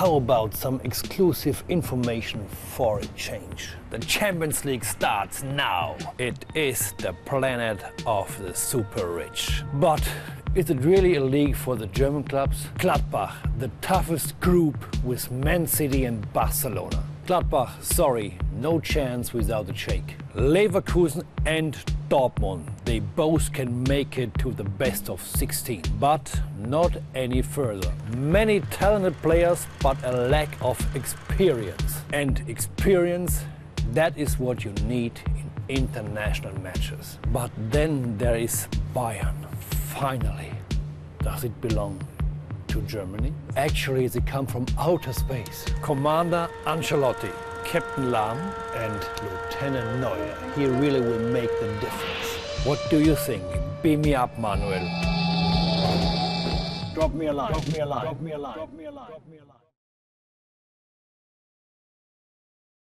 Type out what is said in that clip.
how about some exclusive information for a change? The Champions League starts now. It is the planet of the super rich. But is it really a league for the German clubs? Gladbach, the toughest group with Man City and Barcelona. Gladbach, sorry, no chance without a shake. Leverkusen and Dortmund, they both can make it to the best of 16, but not any further. Many talented players, but a lack of experience. And experience, that is what you need in international matches. But then there is Bayern. Finally, does it belong to Germany? Actually, they come from outer space. Commander Ancelotti, Captain Lahm, and Lieutenant Neuer. He really will make the difference. What do you think? Beam me up, Manuel. Drop me a line. Drop me a line. Drop me a line. Drop me a line. Drop me a line.